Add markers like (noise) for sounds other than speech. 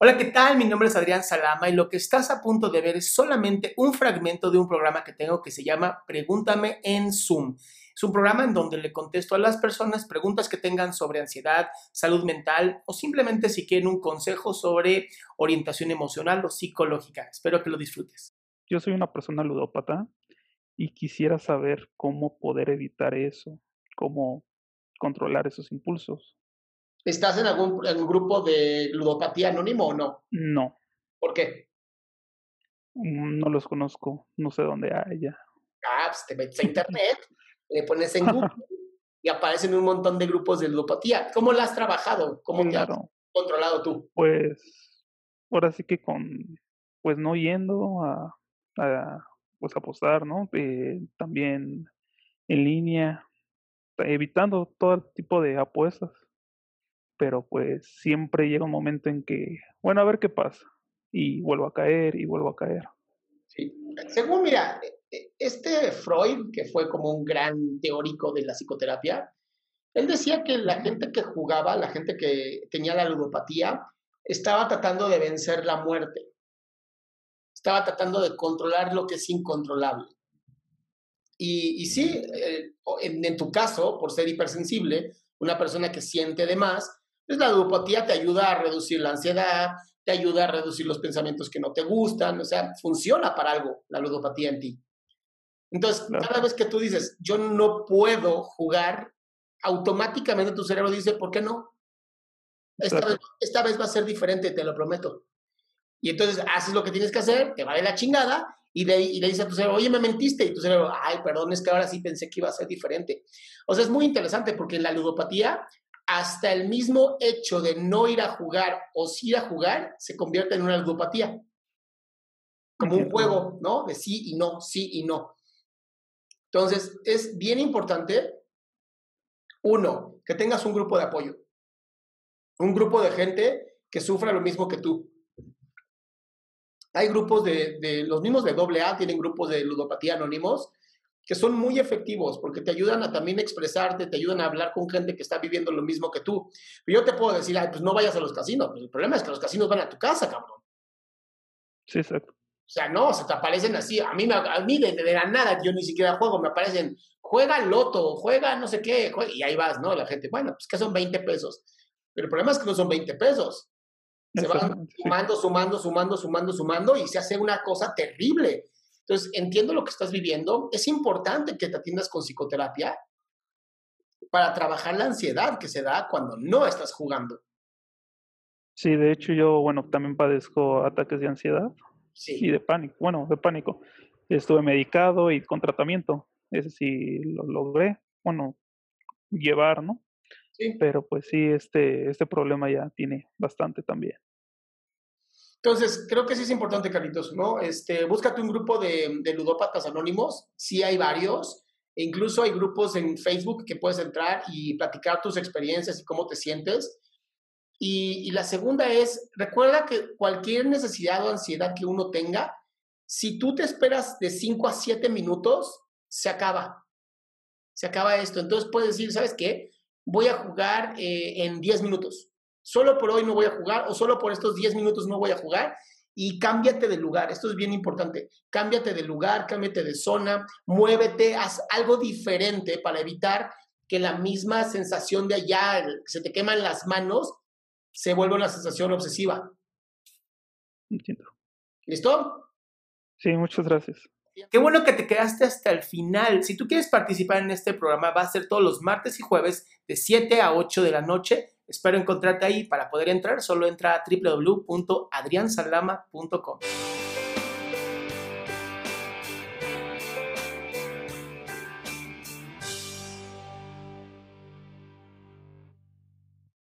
Hola, ¿qué tal? Mi nombre es Adrián Salama y lo que estás a punto de ver es solamente un fragmento de un programa que tengo que se llama Pregúntame en Zoom. Es un programa en donde le contesto a las personas preguntas que tengan sobre ansiedad, salud mental o simplemente si quieren un consejo sobre orientación emocional o psicológica. Espero que lo disfrutes. Yo soy una persona ludópata y quisiera saber cómo poder evitar eso, cómo controlar esos impulsos. ¿Estás en algún grupo de ludopatía anónimo o no? No. ¿Por qué? Mm, no los conozco, no sé dónde haya. Ah, pues te metes a (laughs) internet, le pones en Google y aparecen un montón de grupos de ludopatía. ¿Cómo la has trabajado? ¿Cómo te has controlado tú? Pues, ahora sí que con, pues no yendo a, a pues apostar, ¿no? Eh, también en línea, evitando todo tipo de apuestas pero pues siempre llega un momento en que, bueno, a ver qué pasa, y vuelvo a caer y vuelvo a caer. Sí. Según, mira, e, este Freud, que fue como un gran teórico de la psicoterapia, él decía que la gente que jugaba, la gente que tenía la ludopatía, estaba tratando de vencer la muerte. Estaba tratando de controlar lo que es incontrolable. Y, y sí, eh, en, en, tu caso, por ser hipersensible, una persona que siente de más, pues la ludopatía te ayuda a reducir la ansiedad, te ayuda a reducir los pensamientos que no te gustan, o sea, funciona para algo la ludopatía en ti. Entonces, cada vez que tú dices, yo no puedo jugar, automáticamente tu cerebro dice, ¿por qué no? Esta, vez, esta vez va a ser diferente, te lo prometo. Y entonces haces lo que tienes que hacer, te vale la chingada, y, de, y le dices a tu cerebro, oye, me mentiste, y tu cerebro, ay, perdón, es que ahora sí pensé que iba a ser diferente. O sea, es muy interesante porque en la ludopatía hasta el mismo hecho de no ir a jugar o sí ir a jugar se convierte en una ludopatía. Como un juego, ¿no? De sí y no, sí y no. Entonces, es bien importante, uno, que tengas un grupo de apoyo. Un grupo de gente que sufra lo mismo que tú. Hay grupos de, de los mismos de AA, tienen grupos de ludopatía anónimos, que son muy efectivos porque te ayudan a también expresarte, te ayudan a hablar con gente que está viviendo lo mismo que tú. Pero yo te puedo decir, ay, pues no vayas a los casinos. Pues el problema es que los casinos van a tu casa, cabrón. Sí, exacto. O sea, no, se te aparecen así. A mí, a mí de, de, la nada, yo ni siquiera juego, me aparecen, juega loto, juega no sé qué, y ahí vas, ¿no? La gente, bueno, pues que son 20 pesos. Pero el problema es que no son 20 pesos. Se van sumando, sumando, sumando, sumando, sumando, y se hace una cosa terrible. Entonces, entiendo lo que estás viviendo. Es importante que te atiendas con psicoterapia para trabajar la ansiedad que se da cuando no estás jugando. Sí, de hecho yo, bueno, también padezco ataques de ansiedad sí. y de pánico. Bueno, de pánico. Estuve medicado y con tratamiento. Ese sí lo logré, bueno, llevar, ¿no? Sí. Pero pues sí, este, este problema ya tiene bastante también. Entonces, creo que sí es importante, Carlitos, ¿no? Este, búscate un grupo de, de ludópatas anónimos, sí hay varios, e incluso hay grupos en Facebook que puedes entrar y platicar tus experiencias y cómo te sientes. Y, la segunda es, recuerda que cualquier necesidad o ansiedad que uno tenga, si tú te esperas de 5 a 7 minutos, se acaba. Se acaba esto. Entonces puedes decir, ¿sabes qué? Voy a jugar eh, en 10 minutos solo por hoy no voy a jugar o solo por estos 10 minutos no voy a jugar y cámbiate de lugar. Esto es bien importante. Cámbiate de lugar, cámbiate de zona, muévete, haz algo diferente para evitar que la misma sensación de allá, que se te queman las manos, se vuelva una sensación obsesiva. Entiendo. ¿Listo? Sí, muchas gracias. Qué bueno que te quedaste hasta el final. Si tú quieres participar en este programa, va a ser todos los martes y jueves de 7 a 8 de la noche Espero encontrarte ahí. Para poder entrar, solo entra a www.adriansalama.com.